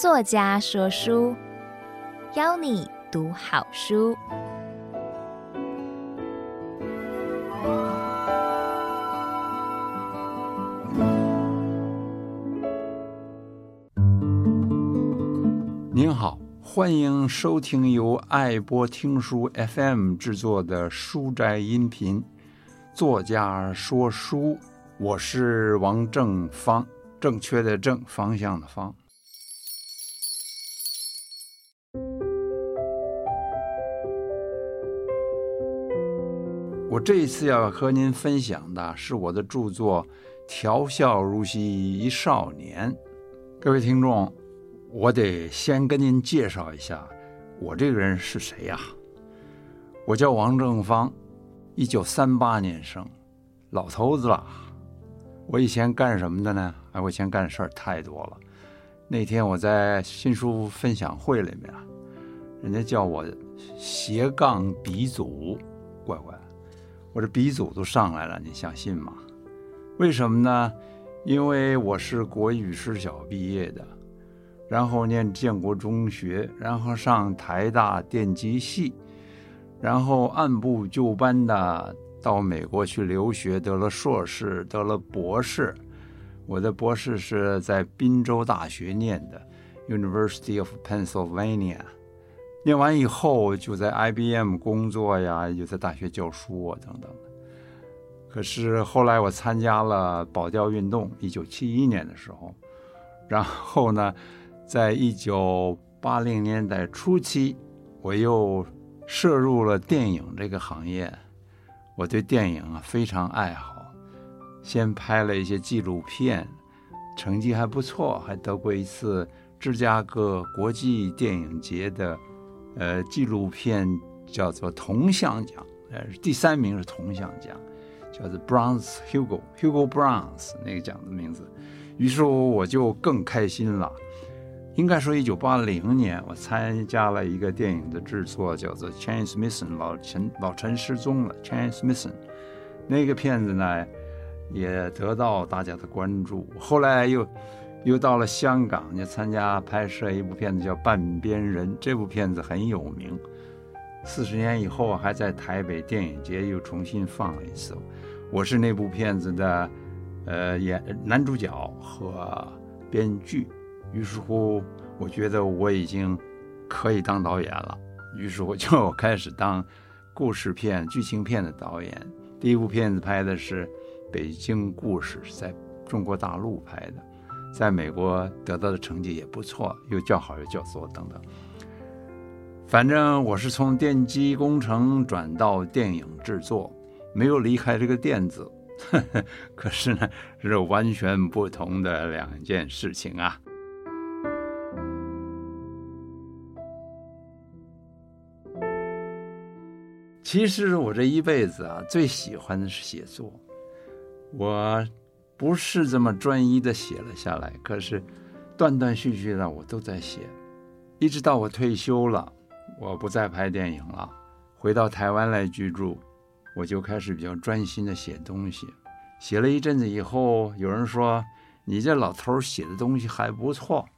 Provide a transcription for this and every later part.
作家说书，邀你读好书。您好，欢迎收听由爱播听书 FM 制作的书斋音频。作家说书，我是王正方，正确的正，方向的方。这一次要和您分享的是我的著作《调笑如戏一少年》。各位听众，我得先跟您介绍一下我这个人是谁呀？我叫王正方，一九三八年生，老头子了。我以前干什么的呢？哎，我以前干的事儿太多了。那天我在新书分享会里面，人家叫我斜杠鼻祖，乖乖。我这鼻祖都上来了，你相信吗？为什么呢？因为我是国语师小毕业的，然后念建国中学，然后上台大电机系，然后按部就班的到美国去留学，得了硕士，得了博士。我的博士是在宾州大学念的，University of Pennsylvania。念完以后，就在 IBM 工作呀，又在大学教书啊，等等。可是后来我参加了保钓运动，一九七一年的时候，然后呢，在一九八零年代初期，我又涉入了电影这个行业。我对电影啊非常爱好，先拍了一些纪录片，成绩还不错，还得过一次芝加哥国际电影节的。呃，纪录片叫做铜像奖，呃，第三名是铜像奖，叫做 Bronze Hugo，Hugo Bronze 那个奖的名字。于是我就更开心了。应该说，一九八零年我参加了一个电影的制作，叫做 Chinese Mission，老陈老陈失踪了，Chinese Mission。那个片子呢，也得到大家的关注。后来又。又到了香港，就参加拍摄一部片子，叫《半边人》。这部片子很有名。四十年以后，还在台北电影节又重新放了一次。我是那部片子的，呃，演男主角和编剧。于是乎，我觉得我已经可以当导演了。于是我就 开始当故事片、剧情片的导演。第一部片子拍的是《北京故事》，是在中国大陆拍的。在美国得到的成绩也不错，又叫好又叫座等等。反正我是从电机工程转到电影制作，没有离开这个电子。可是呢，是完全不同的两件事情啊。其实我这一辈子啊，最喜欢的是写作。我。不是这么专一的写了下来，可是断断续续的我都在写，一直到我退休了，我不再拍电影了，回到台湾来居住，我就开始比较专心的写东西。写了一阵子以后，有人说：“你这老头写的东西还不错，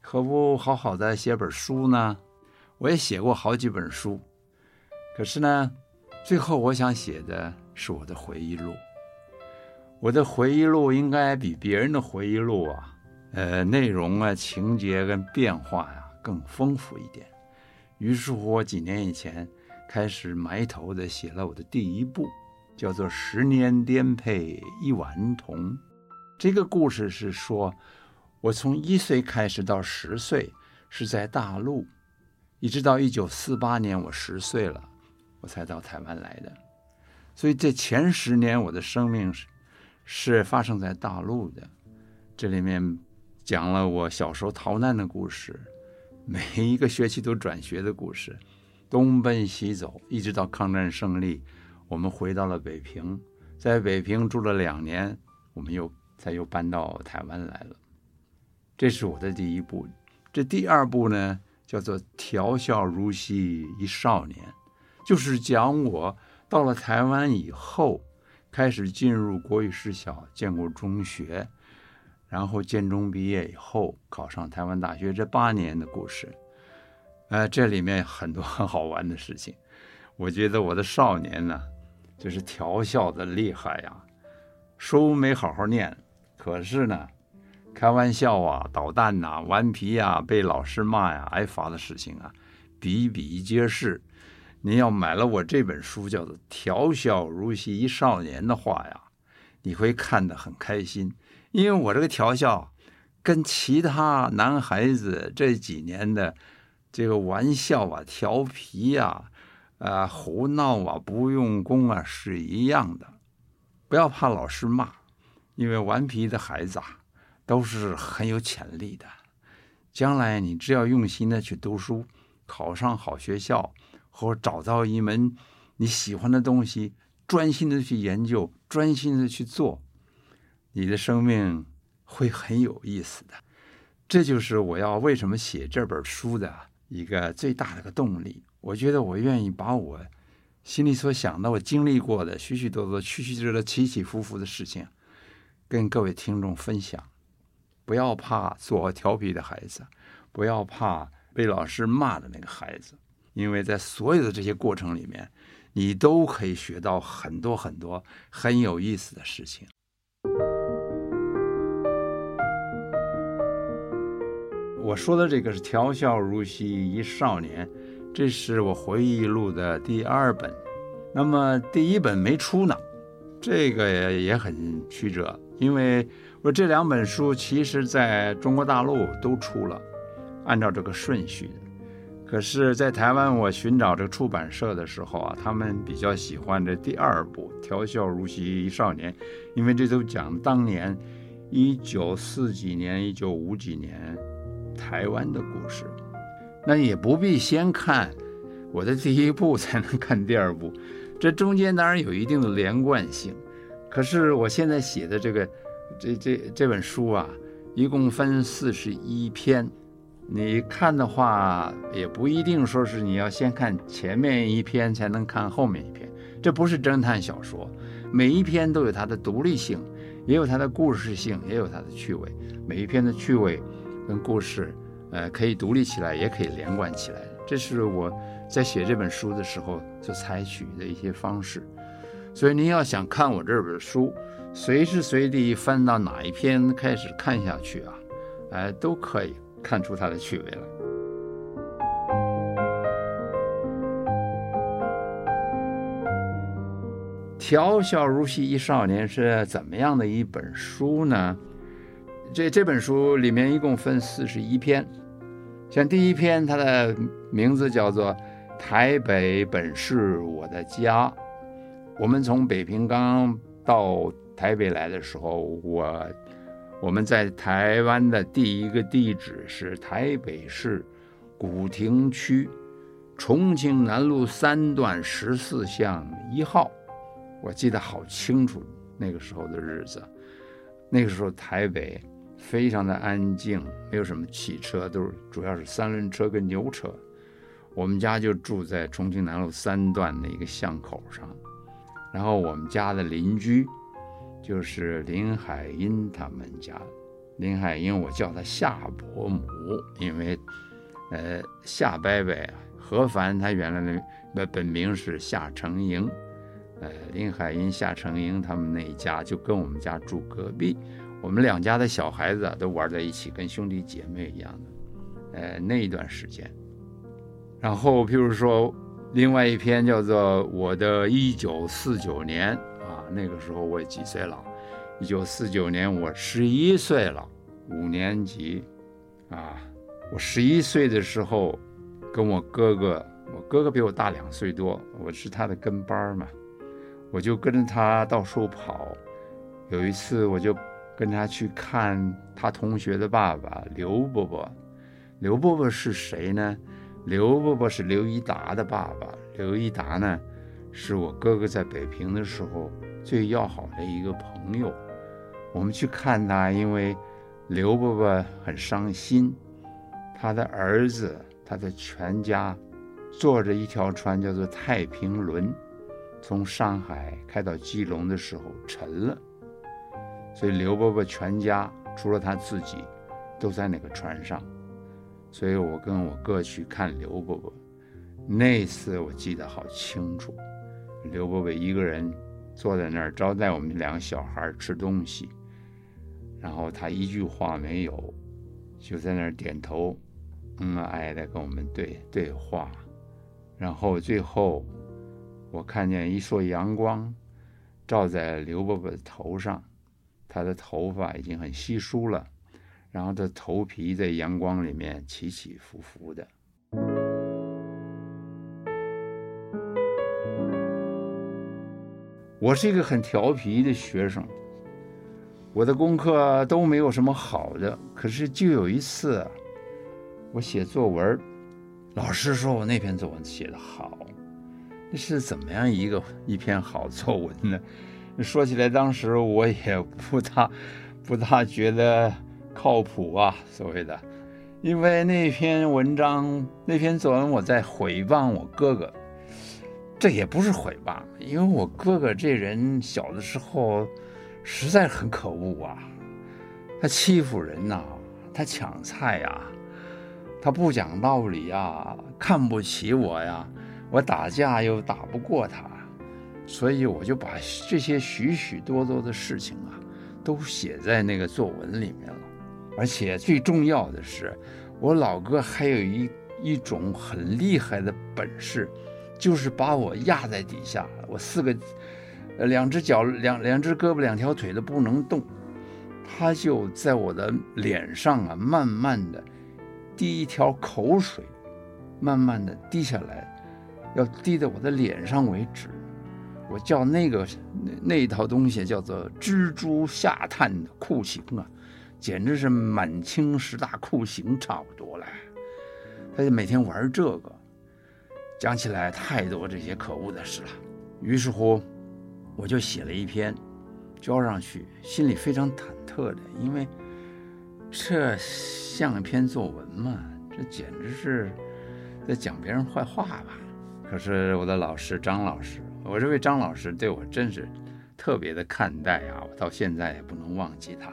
何不好好的写本书呢？”我也写过好几本书，可是呢，最后我想写的是我的回忆录。我的回忆录应该比别人的回忆录啊，呃，内容啊、情节跟变化呀更丰富一点。于是乎，我几年以前开始埋头的写了我的第一部，叫做《十年颠沛一顽童》。这个故事是说，我从一岁开始到十岁是在大陆，一直到一九四八年我十岁了，我才到台湾来的。所以这前十年我的生命是。是发生在大陆的，这里面讲了我小时候逃难的故事，每一个学期都转学的故事，东奔西走，一直到抗战胜利，我们回到了北平，在北平住了两年，我们又才又搬到台湾来了。这是我的第一部，这第二部呢，叫做《调笑如戏一少年》，就是讲我到了台湾以后。开始进入国语师小，建国中学，然后建中毕业以后考上台湾大学这八年的故事，呃，这里面很多很好玩的事情。我觉得我的少年呢，就是调笑的厉害呀，书没好好念，可是呢，开玩笑啊、捣蛋呐、顽皮呀、被老师骂呀、挨罚的事情啊，比比皆是。您要买了我这本书，叫做《调笑如戏一少年》的话呀，你会看得很开心。因为我这个调笑，跟其他男孩子这几年的这个玩笑啊、调皮呀、啊、啊胡闹啊、不用功啊是一样的。不要怕老师骂，因为顽皮的孩子啊都是很有潜力的。将来你只要用心的去读书，考上好学校，或找到一门你喜欢的东西，专心的去研究，专心的去做。你的生命会很有意思的，这就是我要为什么写这本书的一个最大的个动力。我觉得我愿意把我心里所想的、我经历过的许许多多、曲曲折折、起起伏伏的事情，跟各位听众分享。不要怕做调皮的孩子，不要怕被老师骂的那个孩子，因为在所有的这些过程里面，你都可以学到很多很多很有意思的事情。我说的这个是《调笑如戏一少年》，这是我回忆录的第二本。那么第一本没出呢，这个也也很曲折，因为我这两本书其实在中国大陆都出了，按照这个顺序。可是，在台湾我寻找这个出版社的时候啊，他们比较喜欢这第二部《调笑如戏一少年》，因为这都讲当年一九四几年、一九五几年。台湾的故事，那也不必先看我的第一部才能看第二部，这中间当然有一定的连贯性。可是我现在写的这个这这这本书啊，一共分四十一篇，你看的话也不一定说是你要先看前面一篇才能看后面一篇，这不是侦探小说，每一篇都有它的独立性，也有它的故事性，也有它的趣味，每一篇的趣味。跟故事，呃，可以独立起来，也可以连贯起来。这是我在写这本书的时候所采取的一些方式。所以您要想看我这本书，随时随地翻到哪一篇开始看下去啊，呃，都可以看出它的趣味来。调笑如戏一少年是怎么样的一本书呢？这这本书里面一共分四十一篇，像第一篇，它的名字叫做《台北本是我的家》。我们从北平刚到台北来的时候，我我们在台湾的第一个地址是台北市古亭区重庆南路三段十四巷一号，我记得好清楚那个时候的日子，那个时候台北。非常的安静，没有什么汽车，都是主要是三轮车跟牛车。我们家就住在重庆南路三段的一个巷口上，然后我们家的邻居就是林海音他们家。林海音，我叫他夏伯母，因为呃夏伯伯何凡他原来的本本名是夏承莹，呃林海音、夏承莹他们那一家就跟我们家住隔壁。我们两家的小孩子啊都玩在一起，跟兄弟姐妹一样的。呃，那一段时间，然后譬如说，另外一篇叫做《我的一九四九年》，那个时候我几岁了？一九四九年我十一岁了，五年级啊。我十一岁的时候，跟我哥哥，我哥哥比我大两岁多，我是他的跟班嘛，我就跟着他到处跑。有一次我就。跟他去看他同学的爸爸刘伯伯，刘伯伯是谁呢？刘伯伯是刘一达的爸爸。刘一达呢，是我哥哥在北平的时候最要好的一个朋友。我们去看他，因为刘伯伯很伤心，他的儿子，他的全家坐着一条船叫做太平轮，从上海开到基隆的时候沉了。所以刘伯伯全家除了他自己，都在那个船上。所以我跟我哥去看刘伯伯，那次我记得好清楚。刘伯伯一个人坐在那儿招待我们两个小孩吃东西，然后他一句话没有，就在那儿点头，嗯啊哎的跟我们对对话。然后最后我看见一束阳光照在刘伯伯的头上，他的头发已经很稀疏了，然后他头皮在阳光里面起起伏伏的。我是一个很调皮的学生，我的功课都没有什么好的。可是就有一次，我写作文，老师说我那篇作文写得好。那是怎么样一个一篇好作文呢？说起来，当时我也不大不大觉得靠谱啊，所谓的，因为那篇文章那篇作文我在诽谤我哥哥。这也不是诽谤，因为我哥哥这人小的时候实在很可恶啊，他欺负人呐，他抢菜呀，他不讲道理呀，看不起我呀，我打架又打不过他，所以我就把这些许许多多的事情啊，都写在那个作文里面了。而且最重要的是，我老哥还有一一种很厉害的本事。就是把我压在底下，我四个，呃，两只脚、两两只胳膊、两条腿都不能动，他就在我的脸上啊，慢慢的滴一条口水，慢慢的滴下来，要滴到我的脸上为止。我叫那个那那一套东西叫做蜘蛛下探的酷刑啊，简直是满清十大酷刑差不多了。他就每天玩这个。讲起来太多这些可恶的事了，于是乎，我就写了一篇，交上去，心里非常忐忑的，因为这像一篇作文嘛，这简直是在讲别人坏话吧。可是我的老师张老师，我这位张老师对我真是特别的看待啊，我到现在也不能忘记他。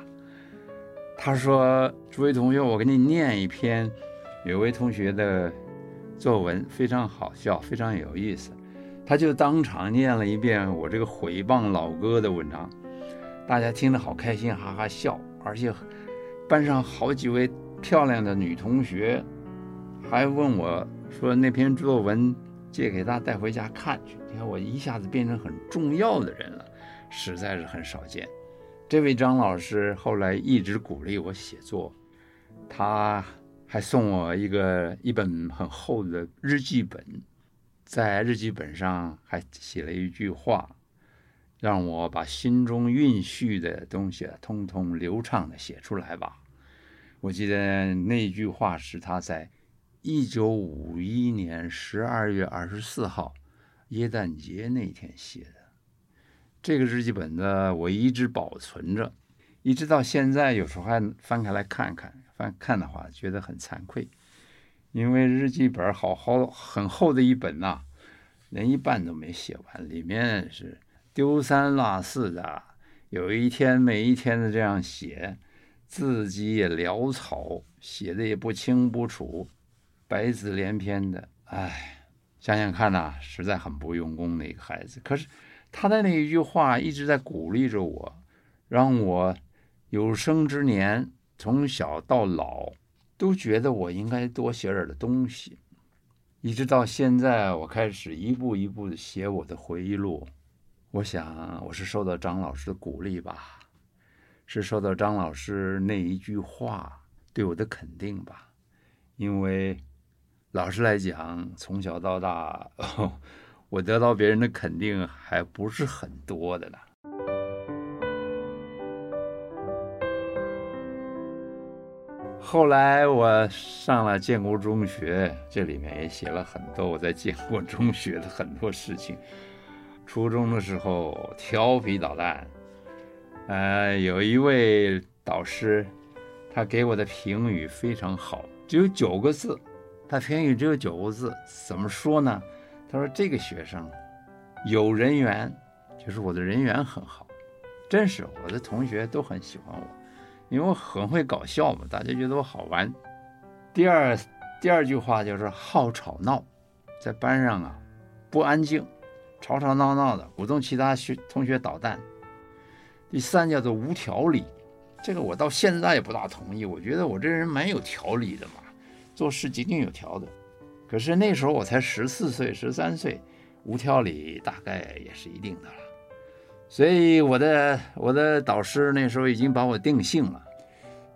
他说：“诸位同学，我给你念一篇有位同学的。”作文非常好笑，非常有意思，他就当场念了一遍我这个毁谤老哥的文章，大家听得好开心，哈哈笑，而且班上好几位漂亮的女同学还问我说，那篇作文借给他带回家看去。你看我一下子变成很重要的人了，实在是很少见。这位张老师后来一直鼓励我写作，他。还送我一个一本很厚的日记本，在日记本上还写了一句话，让我把心中蕴蓄的东西啊，通通流畅的写出来吧。我记得那句话是他在一九五一年十二月二十四号耶诞节那天写的。这个日记本呢，我一直保存着，一直到现在，有时候还翻开来看看。翻看的话，觉得很惭愧，因为日记本好好很厚的一本呐、啊，连一半都没写完，里面是丢三落四的，有一天没一天的这样写，字迹也潦草，写的也不清不楚，白字连篇的，哎，想想看呐、实在很不用功的一个孩子。可是他的那一句话一直在鼓励着我，让我有生之年。从小到老，都觉得我应该多写点的东西，一直到现在，我开始一步一步的写我的回忆录。我想，我是受到张老师的鼓励吧，是受到张老师那一句话对我的肯定吧。因为老实来讲，从小到大，我得到别人的肯定还不是很多的呢。后来我上了建国中学，这里面也写了很多我在建国中学的很多事情。初中的时候调皮捣蛋，呃，有一位导师，他给我的评语非常好，只有九个字。他评语只有九个字，怎么说呢？他说这个学生有人缘，就是我的人缘很好，真是我的同学都很喜欢我。因为我很会搞笑嘛，大家觉得我好玩。第二第二句话就是好吵闹，在班上啊不安静，吵吵闹闹的，鼓动其他学同学捣蛋。第三叫做无条理，这个我到现在也不大同意，我觉得我这人蛮有条理的嘛，做事井井有条的。可是那时候我才十四岁、十三岁，无条理大概也是一定的了。所以我的我的导师那时候已经把我定性了，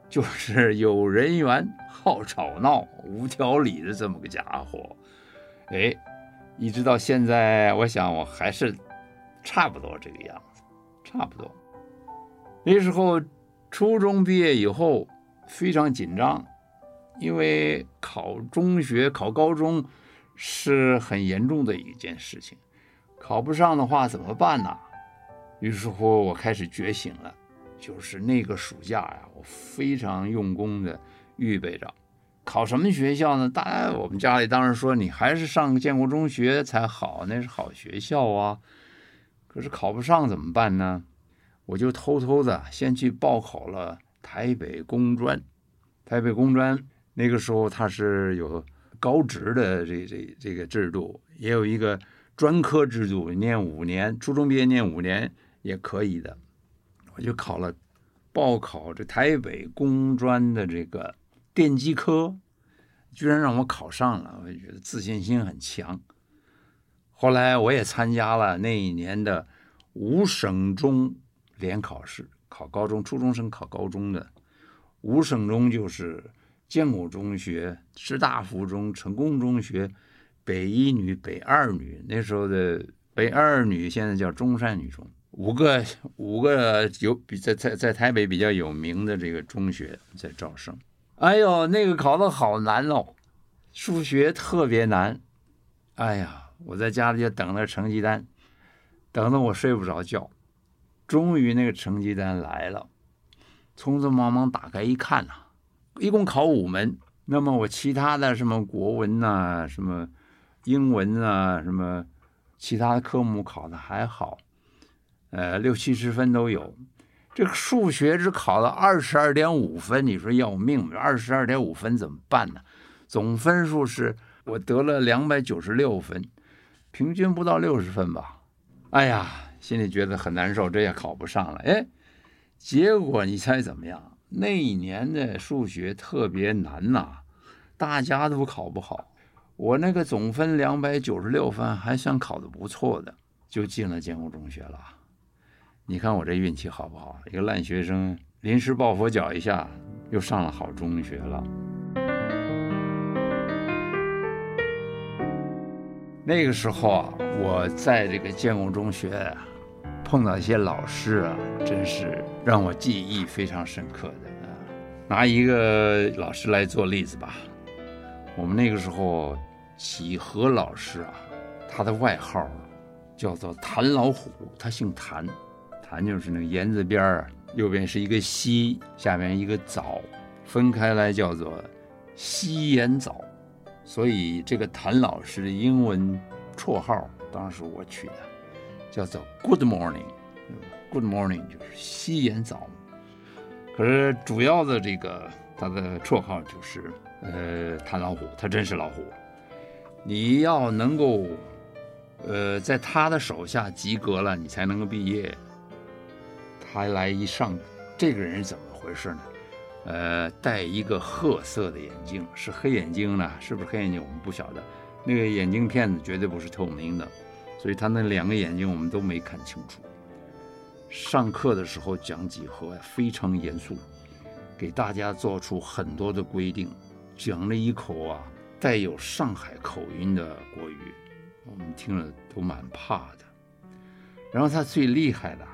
就是有人缘、好吵闹、无条理的这么个家伙。哎，一直到现在，我想我还是差不多这个样子，差不多。那时候初中毕业以后非常紧张。因为考中学、考高中是很严重的一件事情，考不上的话怎么办呢？于是乎，我开始觉醒了，就是那个暑假呀，我非常用功的预备着考什么学校呢？当然，我们家里当然说你还是上建国中学才好，那是好学校啊。可是考不上怎么办呢？我就偷偷的先去报考了台北工专，台北工专。那个时候它是有高职的这这这个制度，也有一个专科制度，念五年，初中毕业念五年也可以的。我就考了，报考这台北工专的这个电机科，居然让我考上了，我就觉得自信心很强。后来我也参加了那一年的五省中联考试，考高中，初中生考高中的五省中就是。建国中学、师大附中、成功中学、北一女、北二女，那时候的北二女现在叫中山女中，五个五个有比在在在台北比较有名的这个中学在招生。哎呦，那个考得好难哦，数学特别难。哎呀，我在家里就等着成绩单，等得我睡不着觉。终于那个成绩单来了，匆匆忙忙打开一看呐、一共考五门，那么我其他的什么国文呐、什么英文啊，什么其他的科目考的还好，呃，六七十分都有。这个数学只考了二十二点五分，你说要命？二十二点五分怎么办呢？总分数是我得了两百九十六分，平均不到六十分吧。哎呀，心里觉得很难受，这也考不上了。哎，结果你猜怎么样？那一年的数学特别难呐，大家都考不好。我那个总分两百九十六分，还算考得不错的，就进了建国中学了。你看我这运气好不好？一个烂学生，临时抱佛脚一下，又上了好中学了。那个时候啊，我在这个建工中学。碰到一些老师啊，真是让我记忆非常深刻的啊。拿一个老师来做例子吧，我们那个时候几何老师啊，他的外号叫做谭老虎，他姓谭，谭就是那个言字边儿，右边是一个西，下面一个早，分开来叫做西言早，所以这个谭老师的英文绰号当时我取的。叫做 Good morning，Good morning 就是西言早。可是主要的这个他的绰号就是呃谭老虎，他真是老虎。你要能够呃在他的手下及格了，你才能够毕业。他来一上，这个人怎么回事呢？呃，戴一个褐色的眼镜，是黑眼睛呢？是不是黑眼睛？我们不晓得。那个眼镜片子绝对不是透明的。所以他那两个眼睛我们都没看清楚。上课的时候讲几何非常严肃，给大家做出很多的规定，讲了一口啊带有上海口音的国语，我们听了都蛮怕的。然后他最厉害的，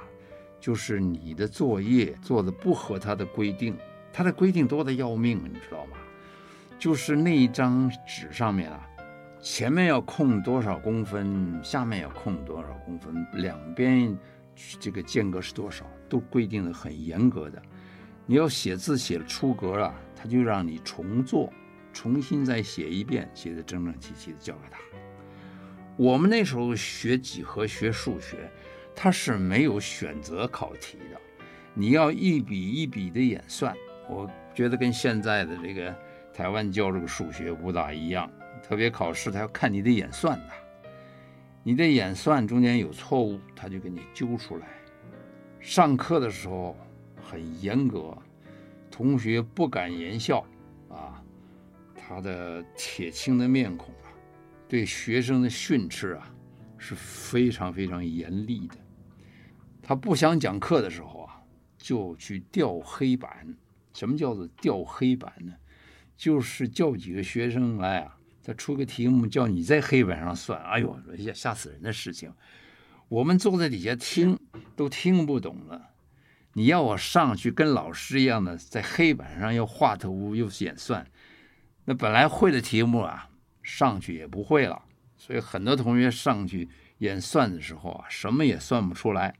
就是你的作业做的不合他的规定，他的规定多得要命，你知道吗？就是那一张纸上面啊。前面要空多少公分，下面要空多少公分，两边这个间隔是多少，都规定的很严格的。你要写字写出格了，他就让你重做，重新再写一遍，写得整整齐齐的交给他。我们那时候学几何学数学，它是没有选择考题的，你要一笔一笔的演算。我觉得跟现在的这个台湾教这个数学不大一样，特别考试他要看你的演算的，你的演算中间有错误，他就给你揪出来。上课的时候很严格，同学不敢言笑啊，他的铁青的面孔啊，对学生的训斥啊是非常非常严厉的。他不想讲课的时候啊，就去调黑板。什么叫做调黑板呢？就是叫几个学生来啊，他出个题目叫你在黑板上算。哎呦，吓吓死人的事情！我们坐在底下听都听不懂了。你要我上去跟老师一样的在黑板上又画图又演算，那本来会的题目啊，上去也不会了。所以很多同学上去演算的时候啊，什么也算不出来，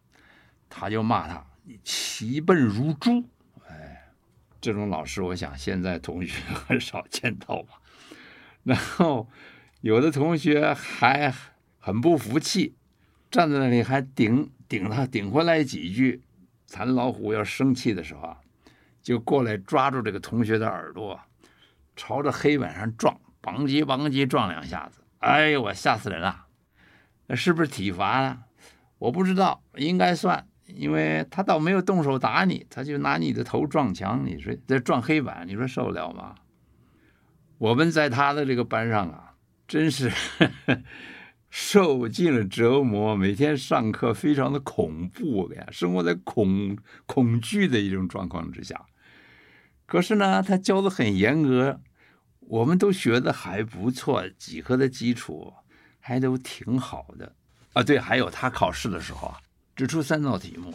他就骂他：“你奇笨如猪。”哎，这种老师，我想现在同学很少见到吧。然后有的同学还很不服气。站在那里还顶顶他顶回来几句，咱老虎要生气的时候啊，就过来抓住这个同学的耳朵，朝着黑板上撞，梆叽梆叽撞两下子。哎呦，我吓死人了！那是不是体罚呢？我不知道，应该算，因为他倒没有动手打你，他就拿你的头撞墙，你说这撞黑板，你说受得了吗？我们在他的这个班上啊，真是。呵呵受尽了折磨，每天上课非常的恐怖呀，生活在恐恐惧的一种状况之下。可是呢，他教的很严格，我们都学的还不错，几何的基础还都挺好的啊。对，还有他考试的时候啊，只出三道题目，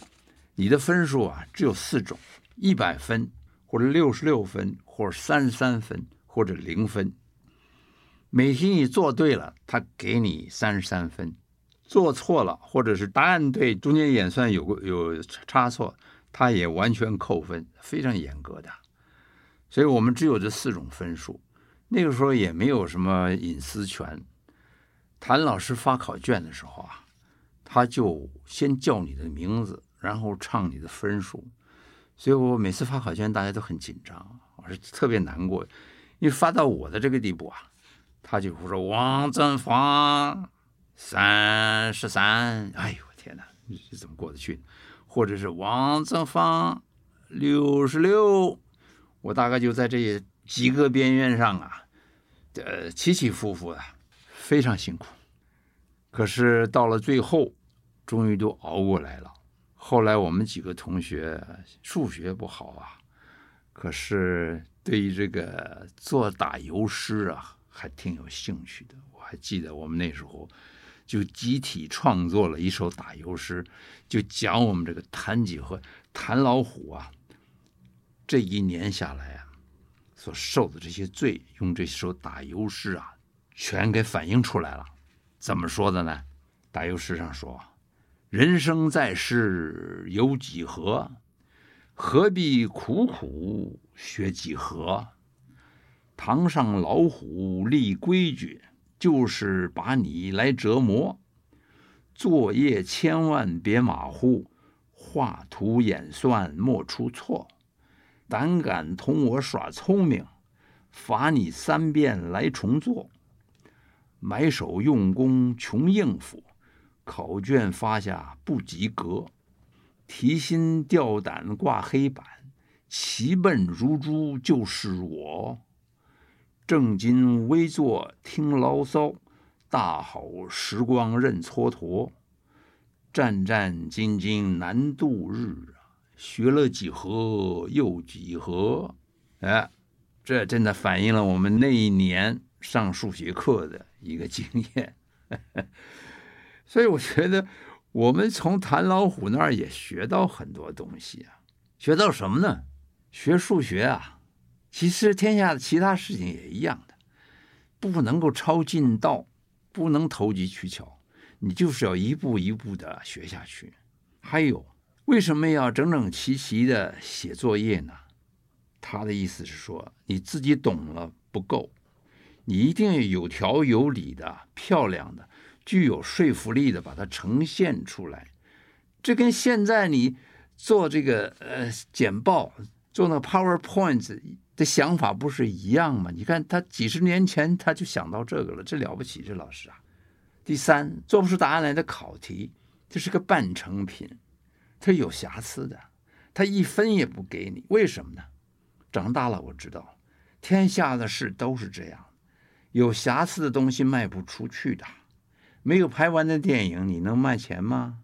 你的分数啊只有四种：一百分，或者六十六分，或者三十三分，或者零分。每题你做对了，他给你三十三分；做错了，或者是答案对，中间演算有个有差错，他也完全扣分，非常严格的。所以我们只有这四种分数。那个时候也没有什么隐私权。谭老师发考卷的时候啊，他就先叫你的名字，然后唱你的分数。所以我每次发考卷，大家都很紧张，我是特别难过，因为发到我的这个地步啊。他就会说：“王正芳三十三，哎呦我天哪，这怎么过得去？或者是王正芳六十六，我大概就在这几个边缘上啊，呃，起起伏伏的，非常辛苦。可是到了最后，终于都熬过来了。后来我们几个同学数学不好啊，可是对于这个做打油诗啊。”还挺有兴趣的，我还记得我们那时候就集体创作了一首打油诗，就讲我们这个谭几何、谭老虎啊，这一年下来啊，所受的这些罪，用这首打油诗啊，全给反映出来了。怎么说的呢？打油诗上说：“人生在世有几何，何必苦苦学几何？”堂上老虎立规矩，就是把你来折磨。作业千万别马虎，画图演算莫出错。胆敢同我耍聪明，罚你三遍来重做。埋首用功穷应付，考卷发下不及格。提心吊胆挂黑板，奇笨如猪就是我。正襟危坐听牢骚，大好时光任蹉跎。战战兢兢难度日，学了几何又几何。哎，这真的反映了我们那一年上数学课的一个经验。所以我觉得，我们从谭老虎那儿也学到很多东西啊。学到什么呢？学数学啊。其实天下的其他事情也一样的，不能够抄近道，不能投机取巧，你就是要一步一步的学下去。还有，为什么要整整齐齐的写作业呢？他的意思是说，你自己懂了不够，你一定要有条有理的、漂亮的、具有说服力的把它呈现出来。这跟现在你做这个呃简报，做那 PowerPoint 的想法不是一样吗？你看他几十年前他就想到这个了，这了不起，这老师啊。第三，做不出答案来的考题，这是个半成品，它有瑕疵的，他一分也不给你，为什么呢？长大了我知道，天下的事都是这样，有瑕疵的东西卖不出去的。没有拍完的电影，你能卖钱吗？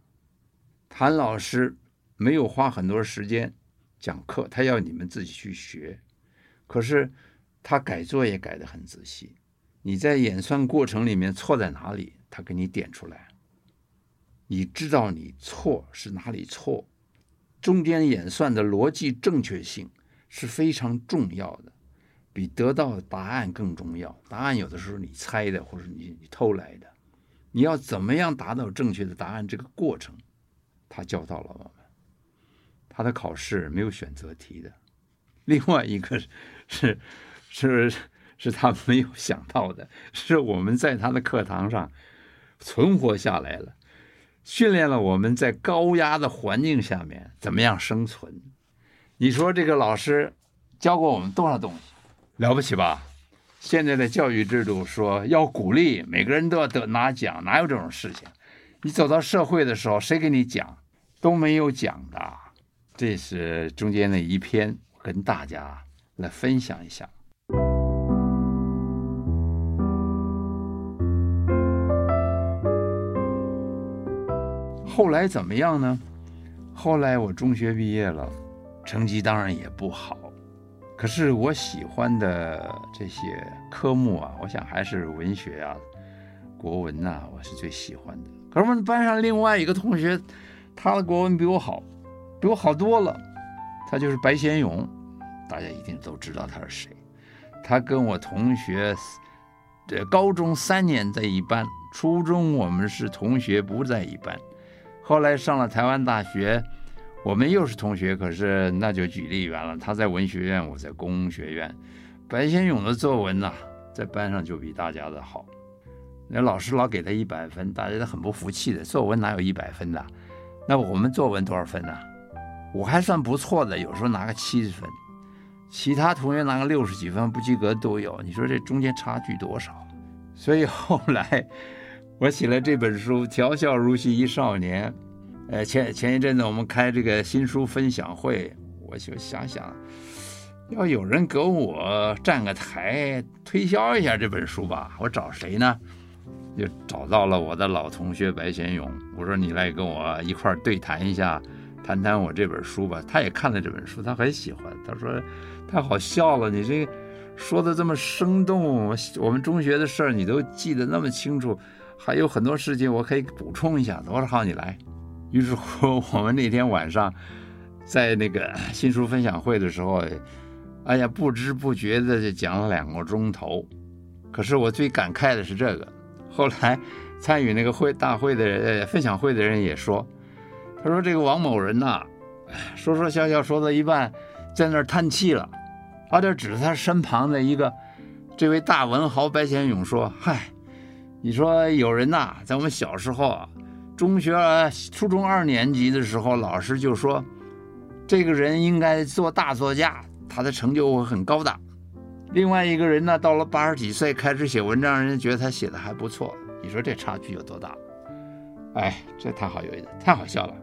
谭老师没有花很多时间讲课，他要你们自己去学。可是他改作业改得很仔细。你在演算过程里面错在哪里，他给你点出来。你知道你错是哪里错，中间演算的逻辑正确性是非常重要的，比得到答案更重要。答案有的时候你猜的，或者你你偷来的。你要怎么样达到正确的答案？这个过程，他教到了我们。他的考试没有选择题的。另外一个是是是是他没有想到的，是我们在他的课堂上存活下来了，训练了我们在高压的环境下面怎么样生存。你说这个老师教过我们多少东西？了不起吧？现在的教育制度说要鼓励每个人都要得拿奖，哪有这种事情？你走到社会的时候，谁给你奖？都没有奖的。这是中间的一篇，跟大家来分享一下。后来怎么样呢？后来我中学毕业了，成绩当然也不好。可是我喜欢的这些科目啊，我想还是文学啊、国文呐、我是最喜欢的。可是我们班上另外一个同学，他的国文比我好，比我好多了。他就是白先勇，大家一定都知道他是谁。他跟我同学，这高中三年在一班，初中我们是同学不在一班，后来上了台湾大学。我们又是同学，可是那就距离远了。他在文学院，我在工学院。白先勇的作文呐、在班上就比大家的好。那老师老给他一百分，大家都很不服气的。作文哪有一百分的？那我们作文多少分呢？我还算不错的，有时候拿个七十分，其他同学拿个六十几分，不及格都有。你说这中间差距多少？所以后来我写了这本书《调笑如戏一少年》。呃，前前一阵子我们开这个新书分享会，我就想想，要有人给我站个台推销一下这本书吧。我找谁呢？就找到了我的老同学白先勇。我说你来跟我一块儿对谈一下，谈谈我这本书吧。他也看了这本书，他很喜欢。他说太好笑了，你这说的这么生动，我们中学的事儿你都记得那么清楚，还有很多事情我可以补充一下。我说好，你来。于是乎，我们那天晚上在那个新书分享会的时候，哎呀，不知不觉的就讲了两个钟头。可是我最感慨的是这个。后来参与那个会大会的人，分享会的人也说，他说这个王某人呐，说说笑笑说到一半，在那儿叹气了，他就指着他身旁的一个这位大文豪白先勇说：“嗨，你说有人呐，在我们小时候啊。”中学初中二年级的时候，老师就说，这个人应该做大作家，他的成就会很高的。另外一个人呢，到了八十几岁开始写文章，人家觉得他写的还不错。你说这差距有多大？哎，这太好有意思，太好笑了。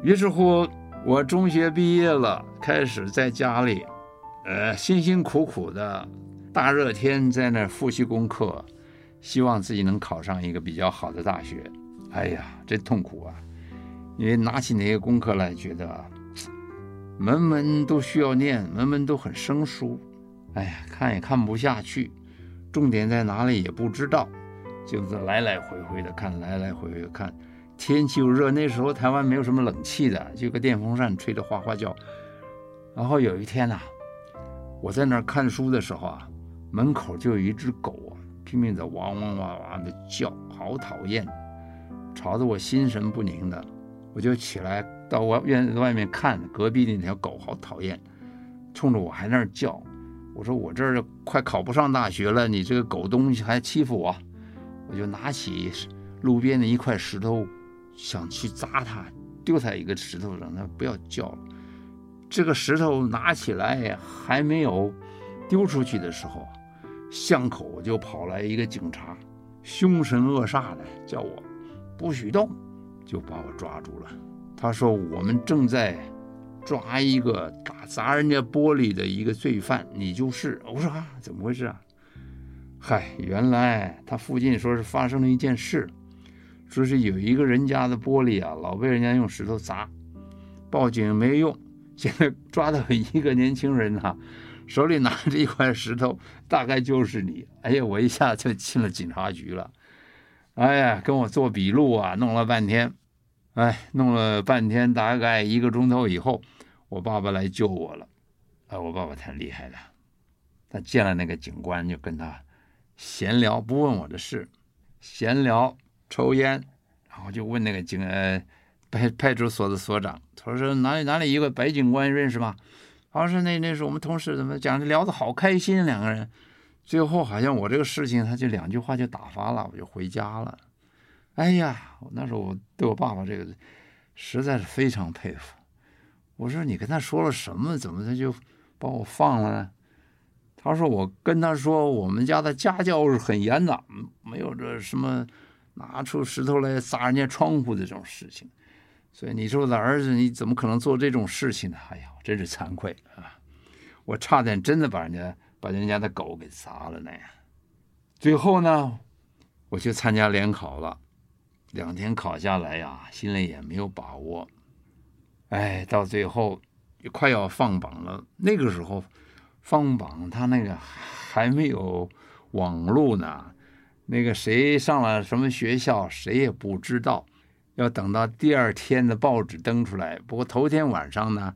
于是乎，我中学毕业了，开始在家里，呃，辛辛苦苦的大热天在那复习功课，希望自己能考上一个比较好的大学。哎呀，真痛苦啊！因为拿起那些功课来，觉得门门都需要念，门门都很生疏。哎呀，看也看不下去，重点在哪里也不知道，就是来来回回的看，来来回回的看。天气又热，那时候台湾没有什么冷气的，就个电风扇吹得哗哗叫。然后有一天呐、我在那儿看书的时候啊，门口就有一只狗啊，拼命的汪汪汪汪的叫，好讨厌。吵得我心神不宁的，我就起来到外院子外面看，隔壁那条狗好讨厌，冲着我还那儿叫。我说我这儿快考不上大学了，你这个狗东西还欺负我！我就拿起路边的一块石头，想去砸它，丢他一个石头，让他不要叫了。这个石头拿起来还没有丢出去的时候，巷口就跑来一个警察，凶神恶煞的叫我不许动，就把我抓住了。他说我们正在抓一个打砸人家玻璃的一个罪犯，你就是。我说啊，怎么回事啊？嗨，原来他附近说是发生了一件事，说是有一个人家的玻璃啊，老被人家用石头砸，报警没用。现在抓到一个年轻人呐、啊，手里拿着一块石头，大概就是你。哎呀，我一下就进了警察局了。哎呀，跟我做笔录啊，弄了半天，哎，弄了半天，大概一个钟头以后，我爸爸来救我了。哎，我爸爸太厉害了，他见了那个警官，就跟他闲聊，不问我的事，闲聊，抽烟，然后就问那个警呃。派派出所的所长，他说哪里哪里一个白警官认识吗？他说那那是我们同事，怎么讲聊得好开心，两个人，最后好像我这个事情，他就两句话就打发了，我就回家了。哎呀，那时候我对我爸爸这个实在是非常佩服。我说你跟他说了什么？怎么他就把我放了呢？他说我跟他说我们家的家教是很严的，没有这什么拿出石头来砸人家窗户的这种事情。所以你说我的儿子，你怎么可能做这种事情呢？哎呀，真是惭愧啊！我差点真的把人家把人家的狗给砸了呢。最后呢，我去参加联考了，两天考下来呀，心里也没有把握。哎，到最后快要放榜了，那个时候放榜他那个还没有网络呢，那个谁上了什么学校，谁也不知道。要等到第二天的报纸登出来。不过头天晚上呢，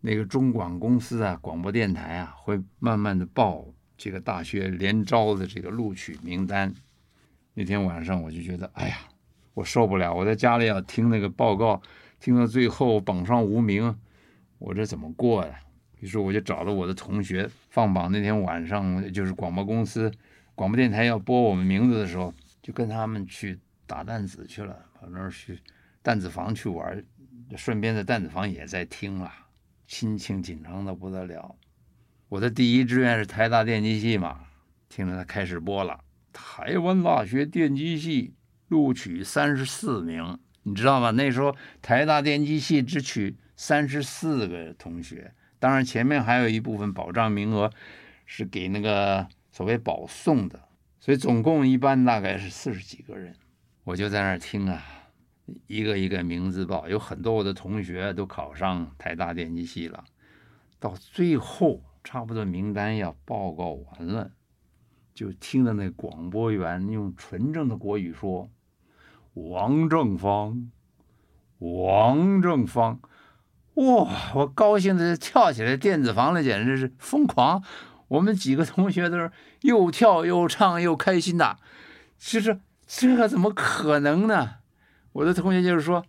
那个中广公司啊，广播电台啊，会慢慢的报这个大学联招的这个录取名单。那天晚上我就觉得，哎呀，我受不了！我在家里要听那个报告，听到最后榜上无名，我这怎么过呀？于是我就找了我的同学，放榜那天晚上，就是广播公司广播电台要播我们名字的时候，就跟他们去打弹子去了。跑那儿去弹子房去玩，顺便在弹子房也在听了，心情紧张的不得了。我的第一志愿是台大电机系嘛，听着他开始播了，台湾大学电机系录取三十四名，你知道吗？那时候台大电机系只取三十四个同学，当然前面还有一部分保障名额是给那个所谓保送的，所以总共一般大概是四十几个人。我就在那儿听啊，一个一个名字报，有很多我的同学都考上台大电机系了。到最后，差不多名单要报告完了，就听到那广播员用纯正的国语说：“王正芳，王正芳。”哇！我高兴的跳起来，电子房里简直是疯狂。我们几个同学都是又跳又唱又开心的，其实。这怎么可能呢？我的同学就是说，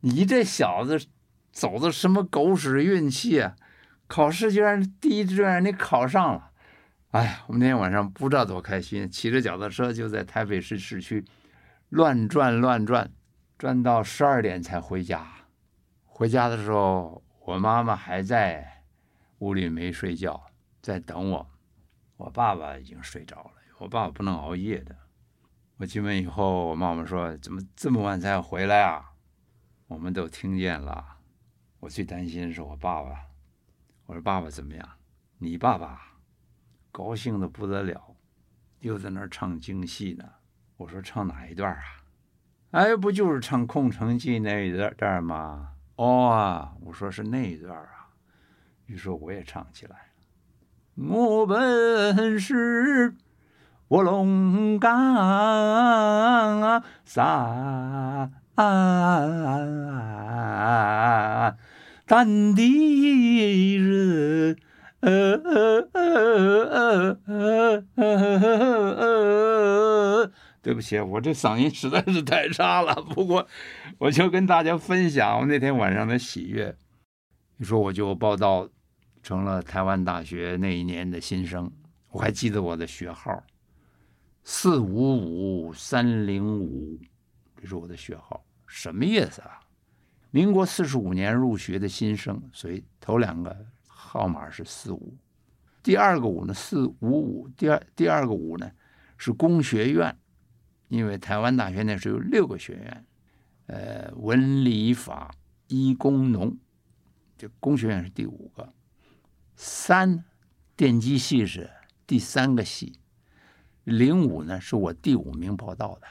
你这小子走的什么狗屎运气啊！考试居然第一志愿你考上了，哎呀，我们那天晚上不知道多开心，骑着脚踏车就在台北市市区乱转乱转，转到十二点才回家。回家的时候，我妈妈还在屋里没睡觉，在等我。我爸爸已经睡着了，我爸爸不能熬夜的。我进门以后，我妈妈说：“怎么这么晚才回来啊？”我们都听见了。我最担心的是我爸爸。我说：“爸爸怎么样？”你爸爸高兴的不得了，又在那儿唱京戏呢。我说：“唱哪一段啊？”哎，不就是唱《空城计》那一段段吗？哦啊，我说是那一段啊。于是我也唱起来了。我本是。卧龙岗三丹的人，对不起，我这嗓音实在是太差了。不过，我就跟大家分享我那天晚上的喜悦。你说，我就报到成了台湾大学那一年的新生，我还记得我的学号。四五五三零五，这是我的学号，什么意思啊？民国四十五年入学的新生，所以头两个号码是四五。第二个五呢，四五五。第二第二个五呢，是工学院，因为台湾大学那时候有六个学院，呃，文理法医工农，这工学院是第五个。三，电机系是第三个系。零五呢，是我第五名报到的。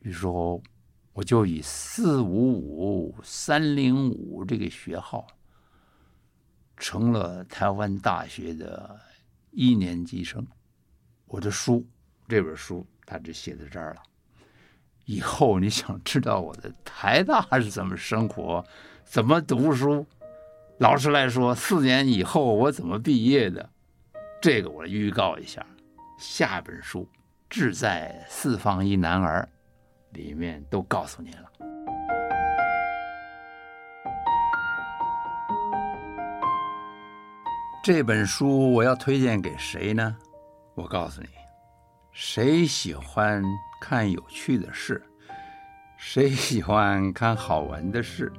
于是乎。我就以四五五三零五这个学号，成了台湾大学的一年级生。我的书，这本书，他就写在这儿了。以后你想知道我的台大是怎么生活、怎么读书，老实来说，四年以后我怎么毕业的，这个我预告一下，下本书《志在四方一男儿》。里面都告诉您了。这本书我要推荐给谁呢？我告诉你，谁喜欢看有趣的事，谁喜欢看好玩的事，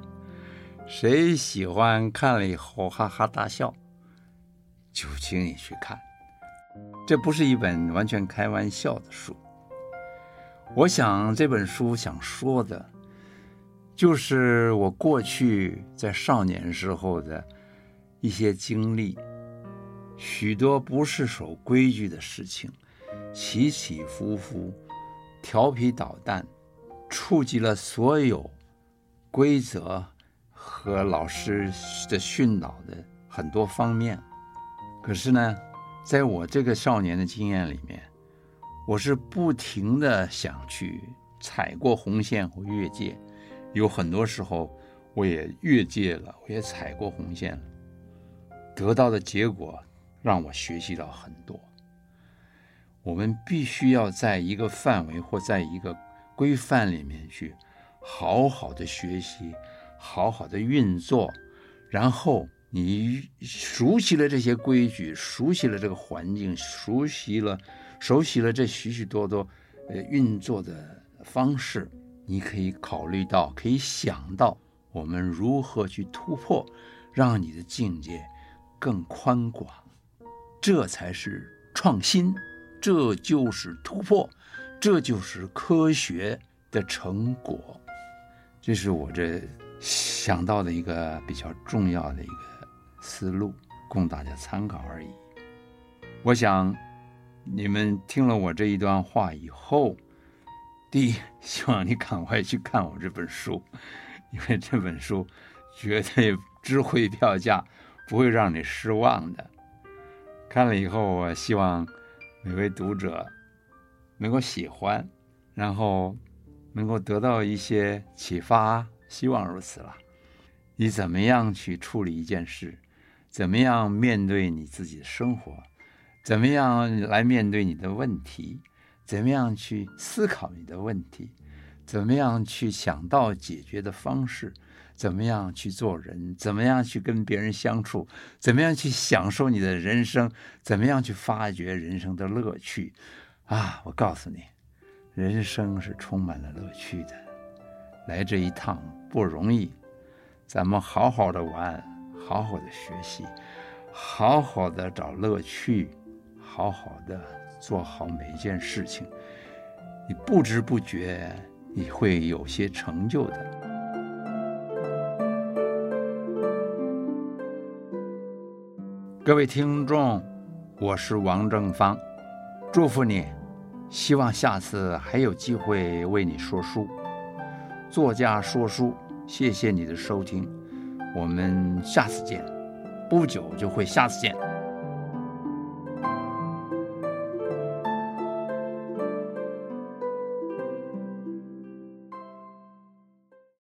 谁喜欢看了以后哈哈大笑，就请你去看。这不是一本完全开玩笑的书。我想这本书想说的，就是我过去在少年时候的一些经历，许多不是守规矩的事情，起起伏伏，调皮捣蛋，触及了所有规则和老师的训导的很多方面。可是呢，在我这个少年的经验里面，我是不停地想去踩过红线或越界，有很多时候我也越界了，我也踩过红线了，得到的结果让我学习到很多。我们必须要在一个范围或在一个规范里面去好好的学习，好好的运作，然后你熟悉了这些规矩，熟悉了这个环境，熟悉了。熟悉了这许许多多呃运作的方式，你可以考虑到，可以想到我们如何去突破，让你的境界更宽广，这才是创新，这就是突破，这就是科学的成果。这是我这想到的一个比较重要的一个思路，供大家参考而已。我想。你们听了我这一段话以后，第一，希望你赶快去看我这本书，因为这本书绝对值回票价，不会让你失望的。看了以后，我希望每位读者能够喜欢，然后能够得到一些启发，希望如此了。你怎么样去处理一件事？怎么样面对你自己的生活？怎么样来面对你的问题？怎么样去思考你的问题？怎么样去想到解决的方式？怎么样去做人？怎么样去跟别人相处？怎么样去享受你的人生？怎么样去发掘人生的乐趣？啊，我告诉你，人生是充满了乐趣的。来这一趟不容易，咱们好好的玩，好好的学习，好好的找乐趣。好好的做好每一件事情，你不知不觉你会有些成就的。各位听众，我是王正芳，祝福你，希望下次还有机会为你说书。作家说书，谢谢你的收听，我们下次见，不久就会下次见。